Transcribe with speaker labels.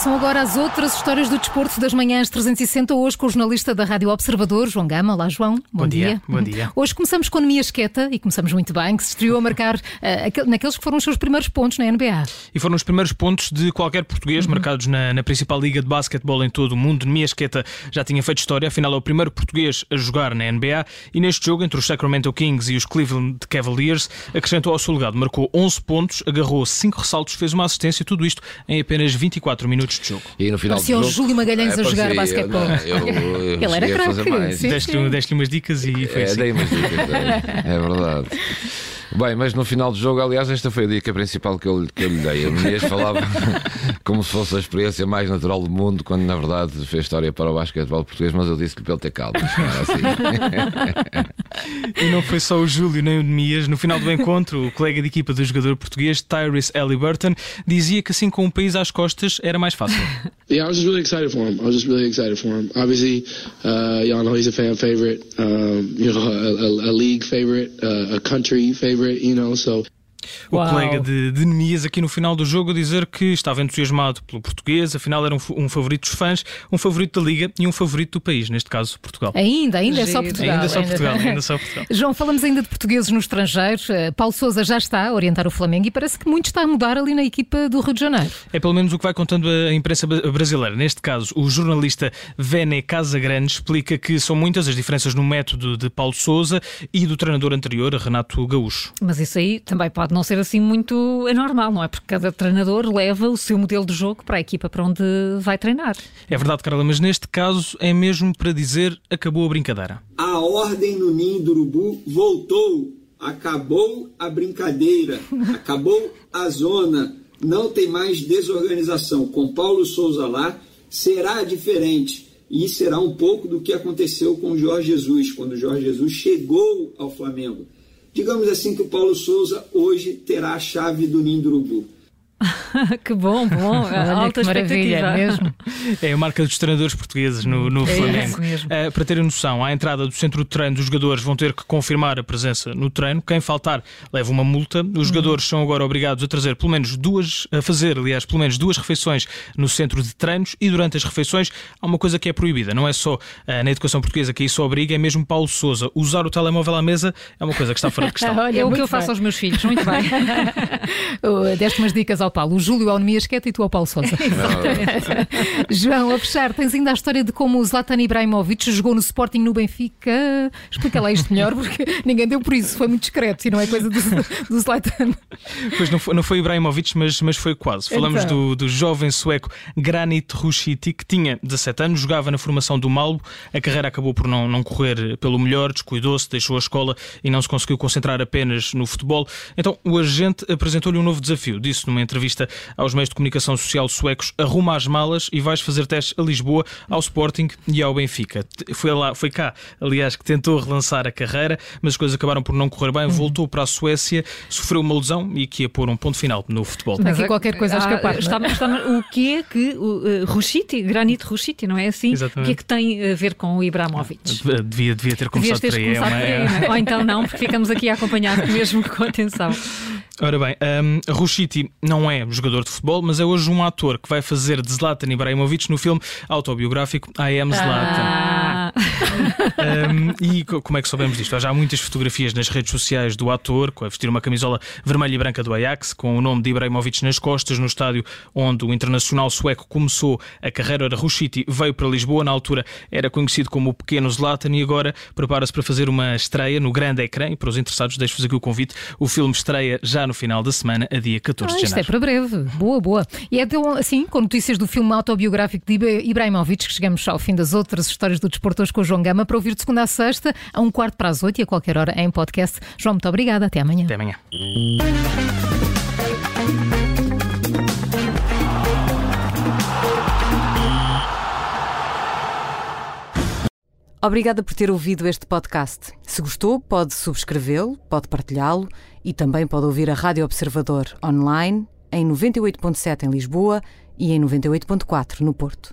Speaker 1: Começam agora as outras histórias do desporto das manhãs 360, hoje com o jornalista da Rádio Observador, João Gama. Olá, João. Bom,
Speaker 2: Bom dia, bom dia.
Speaker 1: Hoje começamos com Nemia Esqueta e começamos muito bem, que se estreou a marcar uh, aquel- naqueles que foram os seus primeiros pontos na NBA.
Speaker 2: E foram os primeiros pontos de qualquer português marcados na, na principal liga de basquetebol em todo o mundo. Nemia Esqueta já tinha feito história, afinal é o primeiro português a jogar na NBA e neste jogo entre os Sacramento Kings e os Cleveland Cavaliers acrescentou ao seu legado, marcou 11 pontos, agarrou 5 ressaltos, fez uma assistência, tudo isto em apenas 24 minutos de jogo.
Speaker 3: E no final
Speaker 1: Parecia
Speaker 3: do
Speaker 1: o Júlio Magalhães a jogar
Speaker 3: parecia,
Speaker 1: basquetebol.
Speaker 3: eu- eu
Speaker 1: Ele era craque.
Speaker 2: Deste-lhe deste umas dicas e foi
Speaker 3: É,
Speaker 2: assim.
Speaker 3: dei umas dicas, dei. é verdade. Bem, mas no final do jogo, aliás, esta foi a dica principal que eu, que eu lhe dei. A Inês falava como se fosse a experiência mais natural do mundo, quando na verdade fez história para o basquetebol português, mas eu disse-lhe para ele ter calma. não era assim.
Speaker 2: E não foi só o Júlio nem o Nemias. No final do encontro, o colega de equipa do jogador português, Tyrese Halliburton, dizia que assim com um país às costas era mais fácil.
Speaker 4: Yeah, I was just really excited for him. I was just really excited for him. Obviously, uh, y'all know he's a fan favorite, um, you know, a, a, a league favorite, uh, a country favorite, you know, so
Speaker 2: O
Speaker 1: Uau.
Speaker 2: colega de, de Nemias aqui no final do jogo a dizer que estava entusiasmado pelo português, afinal era um, um favorito dos fãs, um favorito da Liga e um favorito do país, neste caso Portugal.
Speaker 1: Ainda, ainda é só. Portugal.
Speaker 2: Ainda só Portugal, ainda só Portugal.
Speaker 1: João, falamos ainda de portugueses no estrangeiro. Uh, Paulo Sousa já está a orientar o Flamengo e parece que muito está a mudar ali na equipa do Rio de Janeiro.
Speaker 2: É pelo menos o que vai contando a imprensa brasileira. Neste caso, o jornalista Vene Casagrande explica que são muitas as diferenças no método de Paulo Sousa e do treinador anterior, Renato Gaúcho.
Speaker 5: Mas isso aí também pode não ser assim muito anormal, não é? Porque cada treinador leva o seu modelo de jogo para a equipa para onde vai treinar.
Speaker 2: É verdade, Carla, mas neste caso é mesmo para dizer acabou a brincadeira.
Speaker 6: A ordem no ninho do urubu voltou. Acabou a brincadeira. Acabou a zona. Não tem mais desorganização. Com Paulo Souza lá, será diferente. E será um pouco do que aconteceu com o Jorge Jesus, quando o Jorge Jesus chegou ao Flamengo. Digamos assim que o Paulo Souza hoje terá a chave do urubu.
Speaker 5: que bom, bom.
Speaker 1: Olha
Speaker 5: Alta
Speaker 1: que maravilha,
Speaker 5: expectativa.
Speaker 1: mesmo.
Speaker 2: É a marca dos treinadores portugueses no, no
Speaker 5: É
Speaker 2: Flamengo. Uh, para terem noção, à entrada do centro de treino, os jogadores vão ter que confirmar a presença no treino. Quem faltar leva uma multa. Os jogadores são agora obrigados a trazer pelo menos duas, a fazer, aliás, pelo menos duas refeições no centro de treinos e durante as refeições há uma coisa que é proibida. Não é só uh, na educação portuguesa que isso obriga, é mesmo Paulo Souza. Usar o telemóvel à mesa é uma coisa que está fora de questão.
Speaker 1: Olha,
Speaker 5: É o que eu
Speaker 1: bem.
Speaker 5: faço aos meus filhos, muito bem.
Speaker 1: Uh, Deste umas dicas ao Paulo. O Júlio ao Nemias Esqueta e tu ao Paulo Sousa. João, a fechar, tens ainda a história de como o Zlatan Ibrahimovic jogou no Sporting no Benfica. Explica lá isto melhor, porque ninguém deu por isso. Foi muito discreto e não é coisa do, do Zlatan.
Speaker 2: Pois não foi, não foi Ibrahimovic, mas, mas foi quase. Falamos
Speaker 1: Então.
Speaker 2: do, do jovem sueco Granit Rushiti, que tinha 17 anos, jogava na formação do Malbo. A carreira acabou por não, não correr pelo melhor, descuidou-se, deixou a escola e não se conseguiu concentrar apenas no futebol. Então o agente apresentou-lhe um novo desafio. Disse numa entrevista aos meios de comunicação social suecos: arruma as malas e vais fazer testes a Lisboa, ao Sporting e ao Benfica. Foi, lá, foi cá, aliás, que tentou relançar a carreira, mas as coisas acabaram por não correr bem. Voltou para a Suécia, sofreu uma lesão e que ia pôr um ponto final no futebol.
Speaker 1: Mas aqui qualquer coisa a
Speaker 5: Ah,
Speaker 1: escapar. é?
Speaker 5: está, está- o que é que o uh, Rushiti, Granito Rushiti, não é assim?
Speaker 2: Exatamente.
Speaker 5: O que é que tem a ver com o Ibrahimovic?
Speaker 2: Devia, devia ter
Speaker 5: Devias
Speaker 2: começado
Speaker 5: ter
Speaker 2: por aí. é uma-
Speaker 5: por aí,
Speaker 2: é-
Speaker 5: não é? Ou então não, porque ficamos aqui a acompanhar mesmo com atenção.
Speaker 2: Ora bem, um, Rushiti não é jogador de futebol, mas é hoje um ator que vai fazer de Zlatan Ibrahimovic no filme autobiográfico I Am Zlatan.
Speaker 5: Ah,
Speaker 2: Um, e co- como é que soubemos disto? Há já muitas fotografias nas redes sociais do ator, com a vestir uma camisola vermelha e branca do Ajax, com o nome de Ibrahimovic nas costas, no estádio onde o internacional sueco começou a carreira. Rushiti veio para Lisboa, na altura era conhecido como o Pequeno Zlatan, e agora prepara-se para fazer uma estreia no grande ecrã. E para os interessados, deixo-vos aqui o convite. O filme estreia já no final da semana, a dia 14
Speaker 1: Ah,
Speaker 2: de
Speaker 1: isto é
Speaker 2: janeiro.
Speaker 1: para breve. Boa, boa. E é então, assim, com notícias do filme autobiográfico de Ibra- Ibrahimovic, que chegamos ao fim das outras histórias do desporto hoje com o João Gama, para ouvir de segunda a sexta, a um quarto para as oito e a qualquer hora em podcast. João, muito obrigada. Até amanhã.
Speaker 2: Até amanhã.
Speaker 7: Obrigada por ter ouvido este podcast. Se gostou, pode subscrevê-lo, pode partilhá-lo e também pode ouvir a Rádio Observador online em 98.7 em Lisboa e em 98.4 no Porto.